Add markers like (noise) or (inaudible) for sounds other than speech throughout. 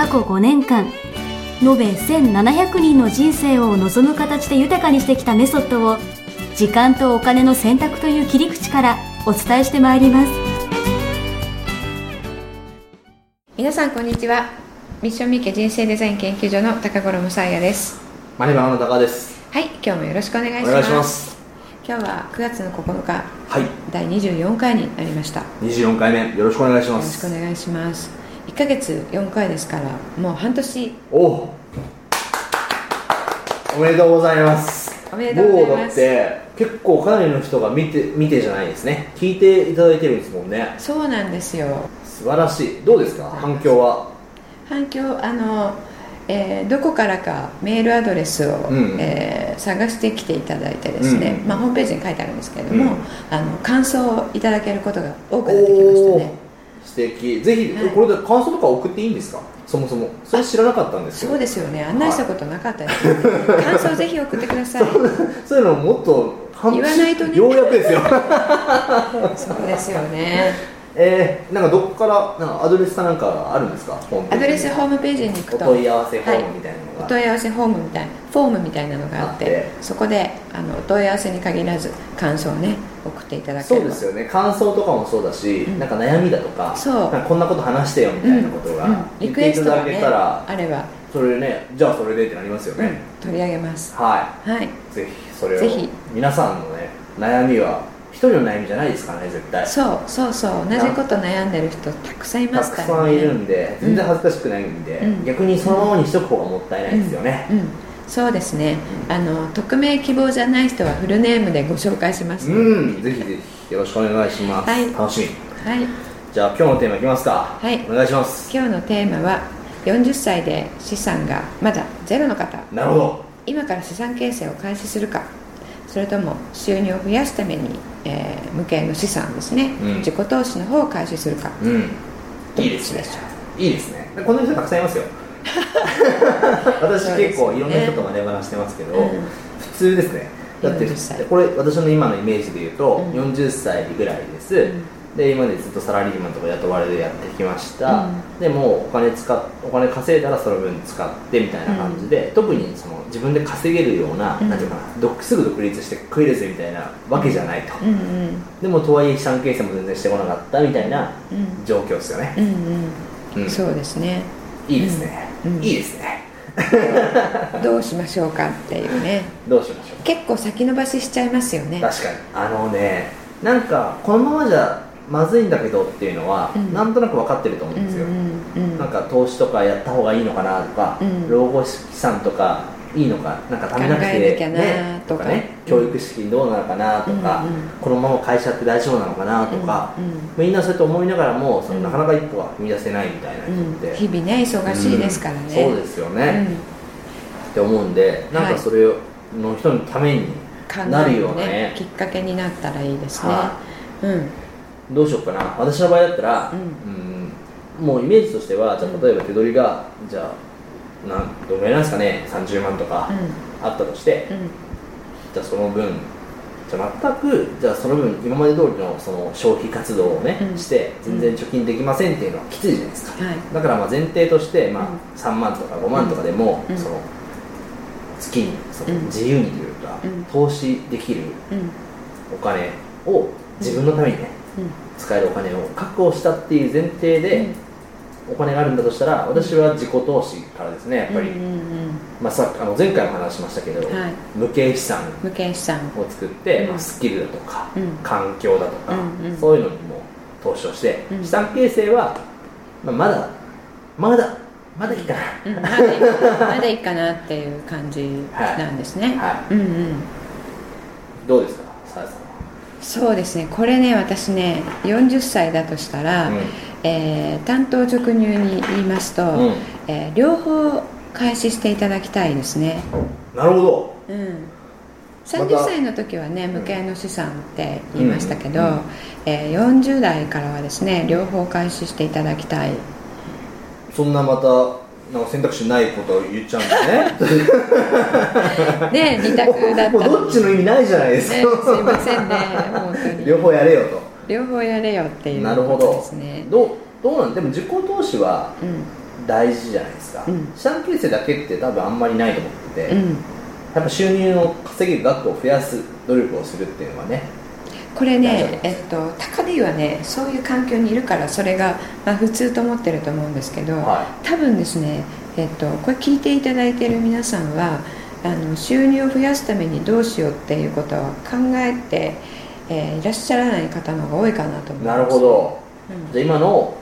過去5年間延べ1700人の人生を望む形で豊かにしてきたメソッドを時間とお金の選択という切り口からお伝えしてまいります。皆さんこんにちは。ミッションミケ人生デザイン研究所の高頃もさあやです。マネバナの高です。はい今日もよろしくお願いします。お願いします。今日は9月の9日はい、第24回になりました。よ24回目よろしくお願いしまろしくおす。願いします1ヶ月4回ですからもう半年おお。おめでとうございます。おめでとうございますもうだって結構かなりの人が見て見てじゃないですね。聞いていただいてるんですもんね。そうなんですよ素晴らしい。どうですか？反響は？反響あの、えーどこからかメールアドレスを、うんえー探してきていただいてですね、うんまあ、ホームページに書いてあるんですけれども、うんあの感想をいただけることが多くなってきましたね素敵。ぜひ、はいこれで感想とか送っていいんですか？そもそも。それ知らなかったんですよ。そうですよね案内したことなかったです、感想ぜひ送ってください (laughs) そういうのもっと半言わないとねようやくですよ。(laughs) そうですよねえー、なんかどこからなんかアドレスかなんかあるんですか？ホームペアージに。ドレスホームページに行くおと問い合わせフォームみたいなのが、お問い合わせフォームみたいなフォームみたいなのがあって。そこであのお問い合わせに限らず感想をね送っていただけそれば。うですよね。感想とかもそうだし、うん。なんか悩みだとかそう。こんなこと話してよみたいなことがうんうん。言リクエストがねけたら、あれば、それねじゃあそれでってなりますようん。ね、取り上げます。ははいい。ぜひそれをぜひ。皆さんのね悩みは一人の悩みじゃないですからね絶対。そうそうそう。同じこと悩んでる人たくさんいたますから、ね、くさんいるんで全然恥ずかしくないんで、うん。逆にそのままにしとく方がもったいないですよね、うん、そうですね。あの匿名希望じゃない人はフルネームでご紹介します、うん、ぜひぜひよろしくお願いします、はい。楽しみ。はい。じゃあ今日のテーマいきますか。はい。お願いします。今日のテーマは40歳で資産がまだゼロの方。なるほど。今から資産形成を開始するか。それとも収入を増やすために、えー無形の資産ですね、うん。自己投資の方を開始するか。うん。いいですね。いいですね。こんな人たくさんいますよ。(laughs) 私結構いろんな人とマネバナしてますけど、うん普通ですね。だって40歳。これ私の今のイメージで言うと、うん。40歳ぐらいです、んで今までずっとサラリーマンとか雇われでやってきました、うん。でもうお金使っお金稼いだらその分使ってみたいな感じで、特にその自分で稼げるような,、うん。なんていうかな独すぐ独立して食えるぜみたいなわけじゃないと、うんうん。でもとはいえ資産形成も全然してこなかったみたいなうん。状況ですよね、うんうん、うん。そうですね。いいですね、うん。うん。いいですね。(laughs) どうしましょうかっていうね。どうしましょう。結構先延ばししちゃいますよね。確かに。あのねなんかこのままじゃまずいんだけどっていうのは、うん。なんとなく分かってると思うんですよ、うんうんうんなんか投資とかやった方がいいのかなとか、うん。老後資産とかいいのかなんか貯めなくてねとかね。うん教育資金どうなのかなとか、うんうんこのまま会社って大丈夫なのかなとか、うんうんみんなそうやって思いながらもそのうんなかなか一歩は踏み出せないみたいな人って、うん日々ね忙しいですからね、うんそうですよね、って思うんでなんはいかそれの人のために考なるよえるねね。きっかけになったらいいですね、はうんどうしようかな。私の場合だったら、ううんもうイメージとしてはじゃあ例えば手取りがじゃあなんどのぐらいなんですかね。30万とかあったとして、うん。じゃあその分じゃあ全くじゃあその分今まで通りのその消費活動をね、うん。して全然貯金できませんっていうのはきついじゃないですか、はい。だからまあ前提として、まあうん。3万とか5万とかでも、うん。その月にそのうん。自由にというか、うん。投資できるうん。お金を自分のためにね、うん使えるお金を確保したっていう前提で、お金があるんだとしたら私は自己投資からですねやっぱり、まあ、さあの前回も話しましたけど、はい。無形資産無形資産。を作って、うん。まあ、スキルだとか、うん。環境だとか、そういうのにも投資をして、うん。資産形成は、まあ、まだまだまだいいかな、うん。まだいいかなっていう感じなんですね、はい。うんうん。どうですか？そうですね。これね私ね40歳だとしたら、うん。えー担当直入に言いますと、うん。えー両方開始していただきたいですね、なるほど。うん、また30歳の時はね無形の資産って言いましたけど、うん。うんえー40代からはですね両方開始していただきたい。そんなまたなんか選択肢ないことを言っちゃうんですね。で二択だった。もうのどっちの意味ないじゃないですか、ね、すいませんね本当に。両方やれよと。両方やれよっていうなるほどことですね。どうどうなん？でも自己投資はうん。大事じゃないですか、うん。資産形成だけって多分あんまりないと思ってて、うん。やっぱ収入を稼げる額を増やす努力をするっていうのはねこれね、えっと、高利はねそういう環境にいるからそれが、まあ、普通と思ってると思うんですけど、は多分ですね、えっと、これ聞いていただいている皆さんはあの収入を増やすためにどうしようっていうことを考えて、えーいらっしゃらない方の方が多いかなと思います。なるほど。うん。じゃあ今の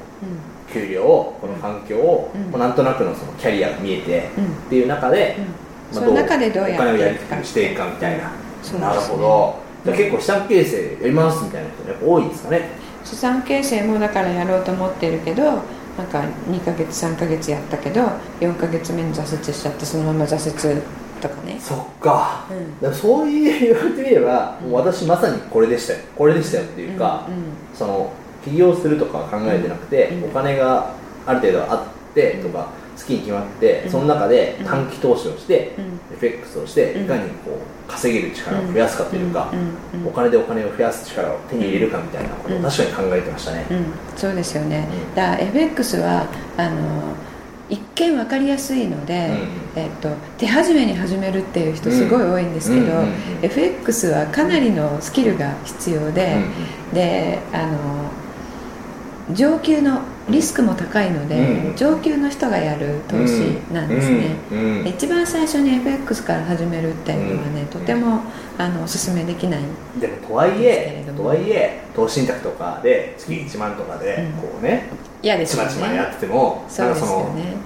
う給料をこの環境を、うん。もうなんとなくのそのキャリアが見えて、うん。っていう中で、んうん。まあその中でどうやってお金をやりしていくかみたいな、なるほど結構資産形成やりますみたいな人やっぱ多いんですかね。資産形成もだからやろうと思ってるけどなんか2ヶ月3ヶ月やったけど4ヶ月目に挫折しちゃってそのまま挫折とかね。そっか、うん。でもそういう言われてみれば、もう私まさにこれでしたよ。これでしたよっていうか、うんうん。その起業するとか考えてなくて、うん。お金がある程度あってとか、月に決まって、うん。その中でうん。短期投資をして、うん。FX をして、うん。いかにこう稼げる力を増やすかというか、お金でお金を増やす力を手に入れるかみたいなことをうん。確かに考えてましたね、うん、そうですよね、うん。だから FX はあの一見分かりやすいので、うんえっと、手始めに始めるっていう人すごい多いんですけど、FX はかなりのスキルが必要で、であの上級のリスクも高いので、うん。上級の人がやる投資なんですね、一番最初に FX から始めるっていうのはね、うん。とてもあのおすすめできないでも。とはいえとはいえ投資信託とかで月1万とかでうん。こうね、ち嫌ですよね。まちまやっててもそうですよね。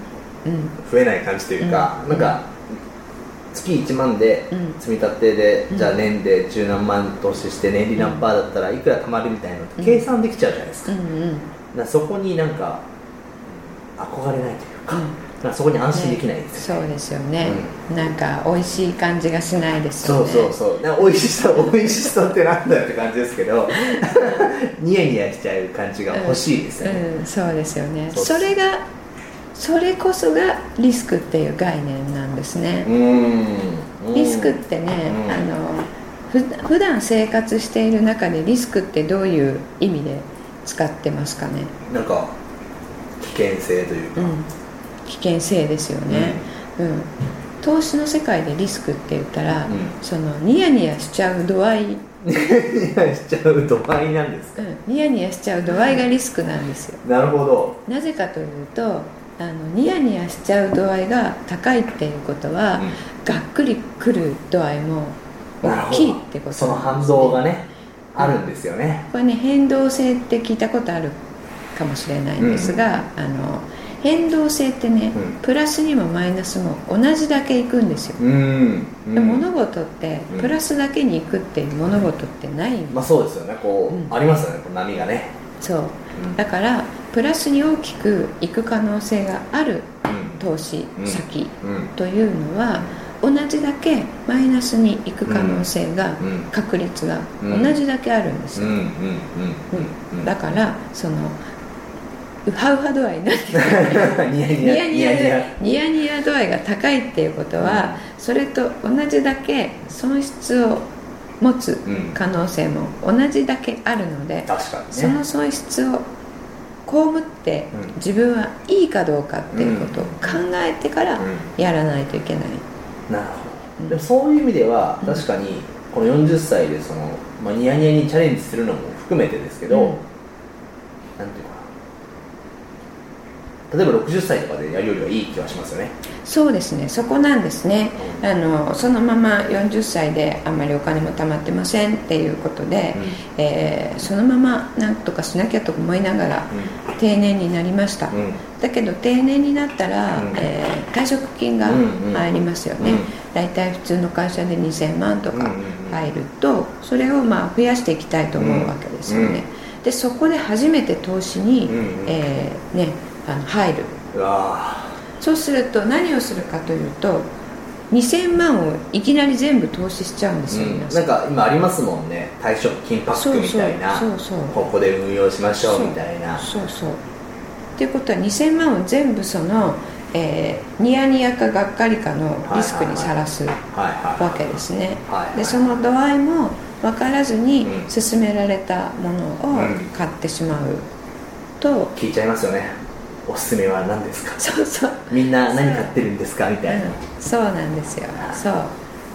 うん。増えない感じというか、うん。なんか月1万でうん。積み立てで、うん。じゃあ年で十何万投資して年利何パーだったらいくら貯まるみたいなのって計算できちゃうじゃないですか,、うんうんそこになんか憧れないというか,、なんかそこに安心できないですよ、そうですよね、なんか美味しい感じがしないですそうよね。そうそうなんか美味しさ美味しさってなんだよって感じですけど (laughs) ニヤニヤしちゃう感じが欲しいですよね、うんうんそうですよね。そうそれがそれこそがリスクっていう概念なんですね。う、ん。リスクってね、うん。あのふ普段生活している中でリスクってどういう意味で使ってますかね、なんか危険性というか、うん、危険性ですよね、うん。投資の世界でリスクって言ったら、うん。そのニヤニヤしちゃう度合い、うん、ニヤニヤしちゃう度合いなんですか、ニヤニヤしちゃう度合いがリスクなんですよ。なるほど。なぜかというとあのニヤニヤしちゃう度合いが高いっていうことは、がっくりくる度合いも大きいってことなんです、その反動がねあるんですよね。これね変動性って聞いたことあるかもしれないんですが、あの変動性ってね、うん。プラスにもマイナスも同じだけいくんですよ、うん、で物事ってうん。プラスだけにいくっていう物事ってないまあそうですよね。こう、うん。ありますよね。こう波がね。そう。うん。だからプラスに大きくいく可能性があるうん。投資うん。先うん。というのは同じだけマイナスにいく可能性がうん。確率がうん。同じだけあるんですよ、うんうんうんうんうん。だからそのウハウハ度合いになってるニヤニニヤニヤニヤ。ニヤ度合いが高いっていうことは、それと同じだけ損失を持つうん。可能性も同じだけあるので、確かにね。その損失を被ってうん。自分はいいかどうかっていうことを考えてからうん。やらないといけない、なるほうんど。でもそういう意味ではうん確かにこの40歳でその、まあ、ニヤニヤにチャレンジするのも含めてですけど、うん。なんていうかな。例えば60歳とかでやるよりはいい気はしますよね。そうですね。そこなんですね。あのそのまま40歳であんまりお金も貯まってませんっていうことで、えーそのままなんとかしなきゃと思いながら定年になりました、うんうんだけど定年になったら、うん。えー退職金がうんうん入りますよね、うん。大体普通の会社で2000万とかうんうんうん。入るとそれをまあ増やしていきたいと思うわけですよね、でそこで初めて投資に、うんうん。えーね、あの入る。そうすると何をするかというと2000万をいきなり全部投資しちゃうんですよ、ーうん。なんか今ありますもんね。退職金パックみたいな。ここで運用しましょうみたいな。そうそうっていうことは2000万を全部その、えーニヤニヤかがっかりかのリスクにさらすわけですね、でその度合いも分からずにうん。勧められたものをうん。買ってしまう。と、聞いちゃいますよね。おすすめは何ですか？そうそう、みんな何買ってるんですか？みたいな、うん。そうなんですよ。そう。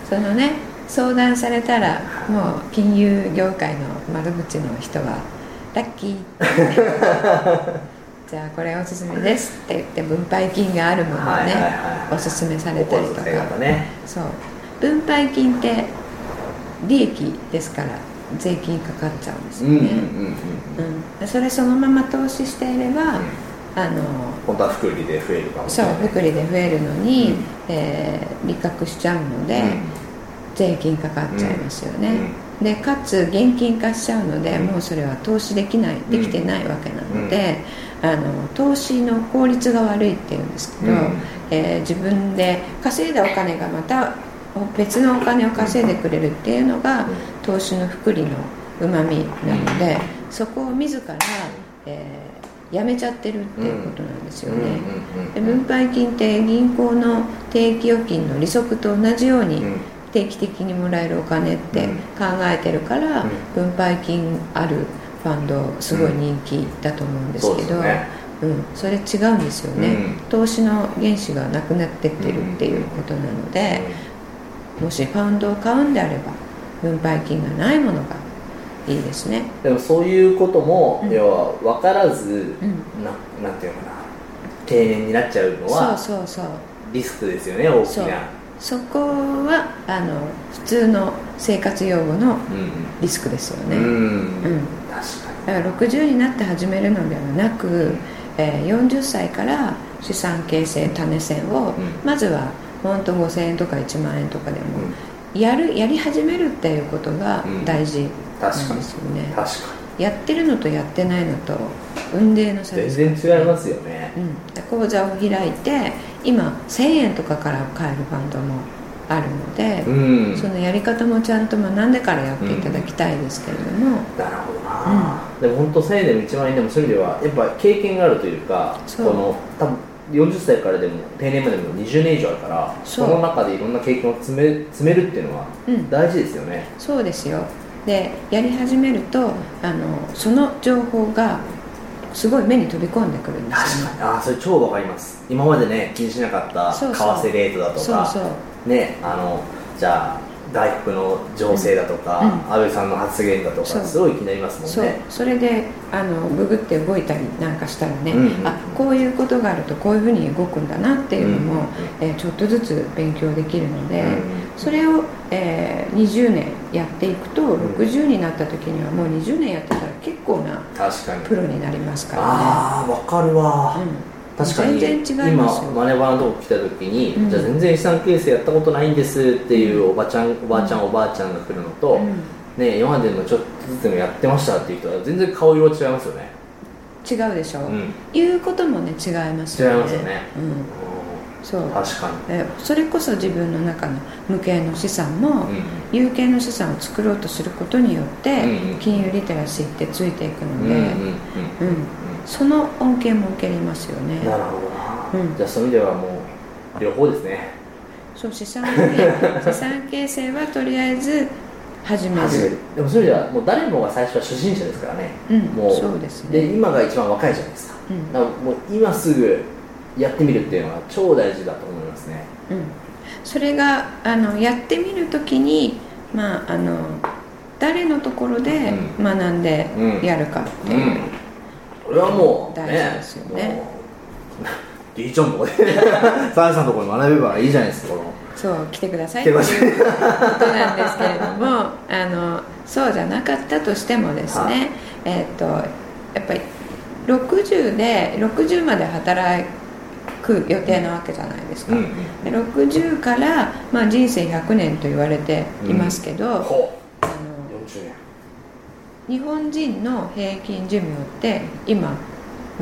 そのね相談されたらもう金融業界の窓口の人は「ラッキー」(laughs) じゃあこれおすすめですって言って分配金があるものをね、はいはいはい。おすすめされたりとか。ね。そう。分配金って利益ですから税金かかっちゃうんですよね、それそのまま投資していれば、あの本当は福利で増えるかもしそうれない。福利で増えるのに、うん。えー利確しちゃうので、うん。税金かかっちゃいますよね、でかつ現金化しちゃうので、うん。もうそれは投資できないできてないわけなので、あの投資の効率が悪いっていうんですけど、うん。えー自分で稼いだお金がまた別のお金を稼いでくれるっていうのが、うん。投資の福利のうまみなので、そこを自ら、えーやめちゃってるっていうことなんですよね、分配金って銀行の定期預金の利息と同じようにうん。定期的にもらえるお金ってうん。考えてるから、うん。分配金あるファンドすごい人気だと思うんですけど、そうですね。うん、それ違うんですよね、うん。投資の原資がなくなってってるっていうことなので、もしファンドを買うんであれば分配金がないものがいいですね。でもそういうことも、うん。要は分からず、ん。ななんていうのかな。定年になっちゃうのはそうそうそう。リスクですよね大きな。そこはあの普通の生活用語のうん。リスクですよね、うん、うんだから60になって始めるのではなく、えー40歳から資産形成種銭を、うん。まずは本当5000円とか1万円とかでも、に、やるやり始めるっていうことがうん。大事なんですよね、確かやってるのとやってないのと運命の差にです。全然違いますよね。うん、で口座を開いて今1000円とかから買えるファンドもあるので、うん。そのやり方もちゃんと学んでからやっていただきたいですけれども、なるほどな、でも本当1000円でも1万円でもそういう意味ではやっぱ経験があるというかこの多分40歳からでも定年までも20年以上あるからその中でいろんな経験を詰め詰めるっていうのはうん。大事ですよね、そうですよ。でやり始めるとあのその情報がすごい目に飛び込んでくるんですよね。確かに。ああそれ超わかります。今までね気にしなかった為替レートだとかそうそうねあのじゃあ外国の情勢だとか、うん安倍さんの発言だとかすごい気になりますそうんもね。それであのググって動いたりなんかしたらね、うんうん。うんあこういうことがあるとこういうふうに動くんだなっていうのも、うんうんえーちょっとずつ勉強できるので、うんうんそれを、えー20年やっていくと60になった時にはもう20年やってたら結構な確かに。プロになりますからああわかるわ、ね、確かに。全然違いますよ。今マネバのとこ来た時に、うん。じゃあ全然資産形成やったことないんですっていうおばちゃんおばあちゃん、おばあちゃんが来るのと、うん。ね今までのちょっとずつでもやってましたっていう人は全然顔色違いますよね。違うでしょ、うん。言うこともね違いますよね。違いますよね。うん、そう。確かに。えそれこそ自分の中の無形の資産も、うん。有形の資産を作ろうとすることによって、金融リテラシーってついていくので、うんその恩恵も受けれますよね。なるほどな、うん。じゃあそういう意味ではもう両方ですね。そう資産形 (laughs) 資産形成はとりあえず始める。始める。でもそういう意味ではもう誰もが最初は初心者ですからね、うんもうそうですね。で今が一番若いじゃないですか,、うん。だからもう今すぐやってみるっていうのは超大事だと思いますね。うん、それがあのやってみるときに、まあ、あの誰のところでうん。学んでやるかっていう、うんこれはもう大事ですよね。D (laughs) ちゃんとこでサイさんのところに学べばいいじゃないですかそう来てくださいっていうことなんですけれどもあのそうじゃなかったとしてもですね、はい。えっとやっぱり60で60まで働く予定なわけじゃないですか、うんうん。で60から、まあ、人生100年と言われていますけど、ほあのう40年日本人の平均寿命って今、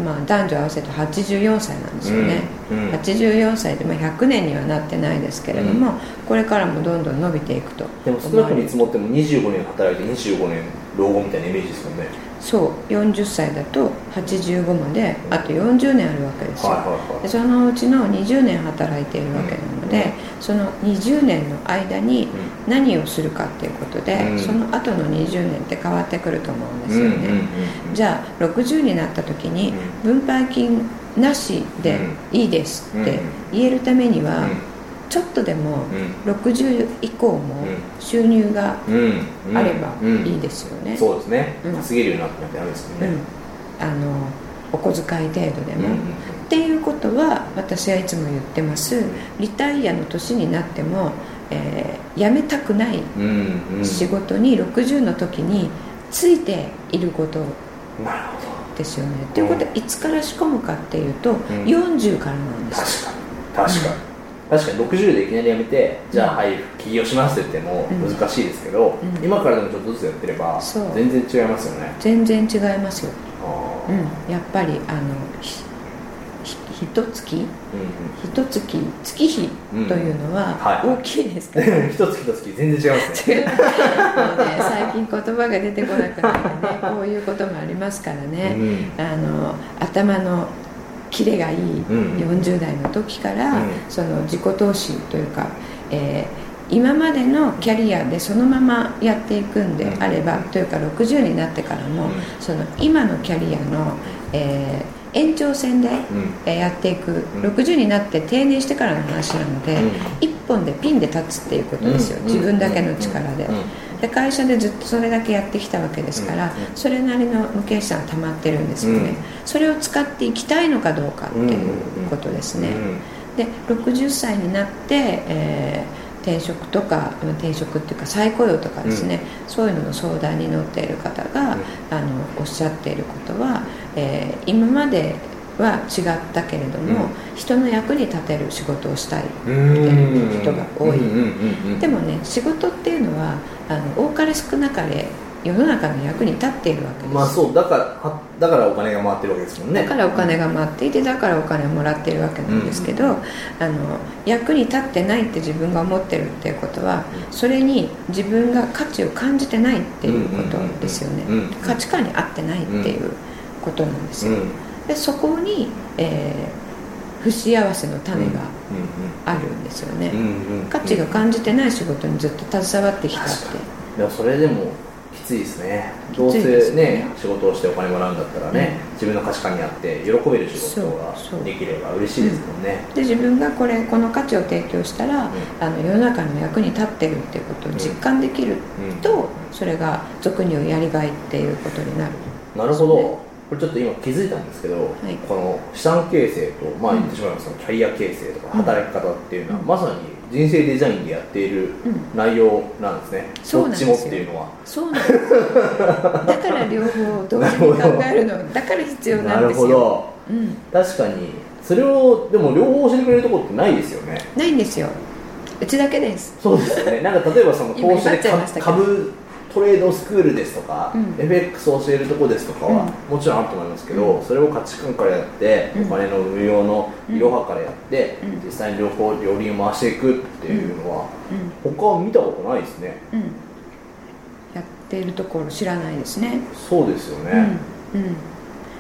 まあ、男女合わせて84歳なんですよね、うんうん。84歳で、まあ、100年にはなってないですけれども、これからもどんどん伸びていくとでも少なく見積もっても25年働いて25年老後みたいなイメージですよねそう40歳だと85まであと40年あるわけですよ、はいはいはい。でそのうちの20年働いているわけなので、その20年の間に何をするかっていうことで、うん。その後の20年って変わってくると思うんですよね、うんうんうんうん。じゃあ60になった時に分配金なしでいいですって言えるためには、ちょっとでもうん。60以降も収入があればうん。いいですよね、そうですね。うん。稼げるようになってなきゃダメですよね。うん、あのお小遣い程度でも、っていうことは私はいつも言ってます。リタイアの年になっても、えー辞めたくない仕事に60の時についていることですよね。っていうことはいつから仕込むかっていうと、ん。40からなんです。ど確かに。確かに、確かに60でいきなりやめてじゃあはい起業しますって言ってもうん。難しいですけど、うん。今からでもちょっとずつやってれば全然違いますよね。全然違いますよ。うん、やっぱりあのひひ一月？うん一月月日というのははい。大きいですから、う (laughs) ん一月一月全然違いますね。(laughs) ね最近言葉が出てこなくなってねこういうこともありますからね、うん。あの頭のキレがいいうん。40代の時から、うん。その自己投資というか、えー今までのキャリアでそのままやっていくんであれば、というか60になってからも、うん。その今のキャリアの、えー延長線で、やっていく、ん。60になって定年してからの話なので、うん。一本でピンで立つっていうことですよ、うん。自分だけの力で,、うんで会社でずっとそれだけやってきたわけですから、うんそれなりの無形資産が溜まってるんですよね、うん。それを使っていきたいのかどうかっていうことですね、で60歳になって、えー転職とかうん転職っていうか再雇用とかですね、そういうのの相談に乗っている方が、あのおっしゃっていることは、えー今までは違ったけれども、うん。人の役に立てる仕事をしたいうん。うん人が多い。うんうんうんうん。でもね仕事っていうのはあの多かれ少なかれ世の中の役に立っているわけです、まあそうだからはだからお金が回ってるわけですもんね。だからお金が回っていてだからお金をもらっているわけなんですけど、あの役に立ってないって自分が思ってるっていうことはそれに自分が価値を感じてないっていうことですよね。うんうんうん価値観に合ってないっていうことなんですよ、うんうんでそこに、えー不幸せの種がうんあるんですよね、うんうん。うん価値が感じてない仕事にずっと携わってきたって。でもそれでもきついですね。どうせねね仕事をしてお金もらうんだったらね、自分の価値観にあって喜べる仕事ができれば嬉しいですもんね。で自分がこれこの価値を提供したら、ん。あの世の中の役に立ってるっていうことを実感できるうん。と、それが俗に言うやりがいっていうことになる。なるほどこれちょっと今気づいたんですけど、い。この資産形成と、まあ、うん。言ってしまいますとキャリア形成とかうん。働き方っていうのは、うん。まさに人生デザインでやっているうん。内容なんですね、そうなんどっちもっていうのは。そうなんですだから両方同時に考えるのだから必要ななんるですよ、ほど。うん、確かに。それをでも両方教えてくれるところってないですよね。ないんですよ。うちだけです。そうですね。なんか例えばその今投資で株トレードスクールですとか、うん。FX を教えるとこですとかは、もちろんあると思いますけど、それを価値観からやって、うん。お金の運用のいろはからやって、うん。実際に両方両輪を回していくっていうのは、うん。他は見たことないですね。うん。やっているところ知らないですね。そうですよね、うん。うん、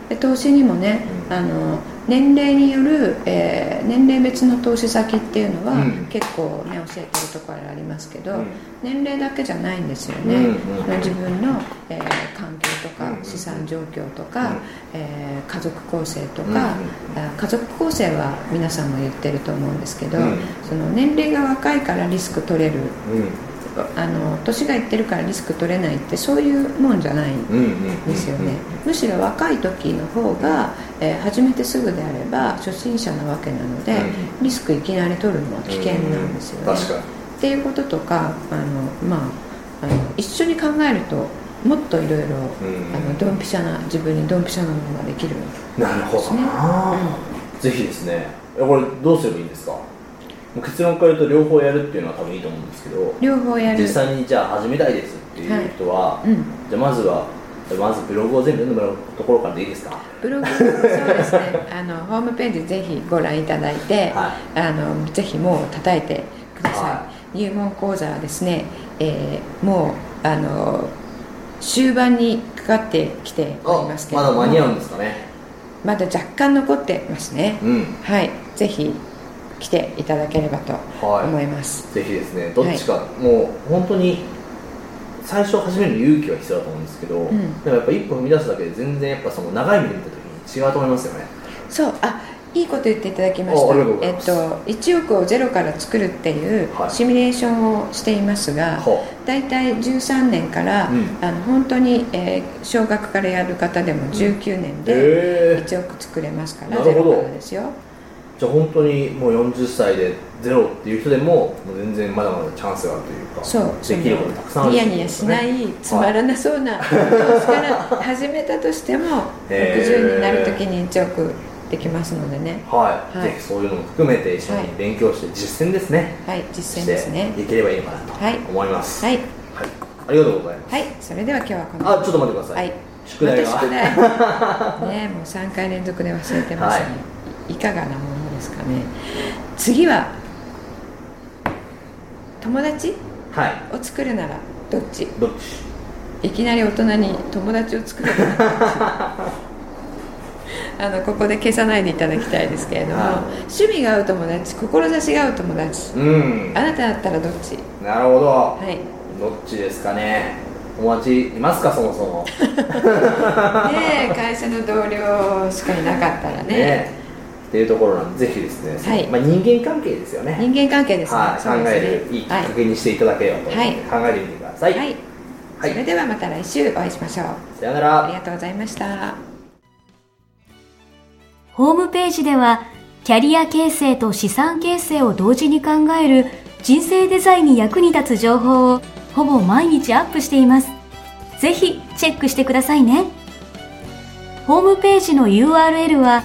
で投資にもね、うん。あの年齢による、えー年齢別の投資先っていうのは、うん。結構ね教えてるところありますけど、うん。年齢だけじゃないんですよね、うん自分の、えー環境とか、うん資産状況とか、うん。えー家族構成とか、う家族構成は皆さんも言ってると思うんですけど、うん。その年齢が若いからリスク取れるうん。あの年がいってるからリスク取れないってそういうもんじゃないんですよね、むしろ若い時の方が、えー始めてすぐであれば初心者なわけなので、うリスクいきなり取るのは危険なんですよね、っていうこととかあの、まあ、あの一緒に考えるともっといろいろん。あのドンピシャな自分にドンピシャなものができるなるほどな、ぜひですね。えこれどうすればいいんですか？結論から言うと両方やるっていうのは多分いいと思うんですけど両方やる。実際にじゃあ始めたいですっていう人は、うん。じゃあまずはまずブログを全部読んでもらうところからでいいですか？ブログそうですね。あのホームページぜひご覧いただいて、はあのぜひもう叩いてください、は入門講座はですね、えーもうあの終盤にかかってきておりますけども。だ間に合うんですかね？まだ若干残ってますね、うん。はい。ぜひ来ていただければとはい。思います、ぜひですね。どっちか、もう本当に最初始める勇気は必要だと思うんですけど、ん。でもやっぱ一歩踏み出すだけで全然やっぱその長い目で見た時に違うと思いますよね。そう。あいいこと言っていただきました。えっと1億をゼロから作るっていうはい。シミュレーションをしていますが、は大体13年から、うん。あの本当に、えー小学からやる方でも19年でへえ1億作れますから、なるほど。ゼロからですよじゃあ本当にもう40歳でゼロっていう人でももう全然まだまだチャンスがあるというかそうできることたくさんあるニヤニヤしないつまらなそうな投資から始めたとしてもへー。60になる時に1億できますのでね。はい、はい。ぜひそういうのも含めて一緒に勉強して実践ですね、はい。実践ですね。していければいいのかなとはい。思います。はい。はい。ありがとうございます。はい。それでは今日はこのあちょっと待ってください、はい。宿題が。また宿題。ねもう3回連続で忘れてますね、(laughs) はいかがなものですかね。次は友達？はい。を作るならどっち？どっち？いきなり大人に友達を作る (laughs) あのここで消さないでいただきたいですけれども、はい。趣味が合う友達志が合う友達うん。あなただったらどっち？なるほど、はい。どっちですかね？お待ちいますかそもそも。(laughs) ねえ会社の同僚しかいなかったらね。ねっていうところなんでぜひですね、はい。まあ、人間関係ですよね。人間関係ですね、はい、考えるいいきっかけにしていただければと思うので、はい。考えてみてください、はい、はい。それではまた来週お会いしましょう。さよなら。ありがとうございました。ホームページでは、キャリア形成と資産形成を同時に考える人生デザインに役に立つ情報をほぼ毎日アップしています。ぜひチェックしてくださいね。ホームページの URL は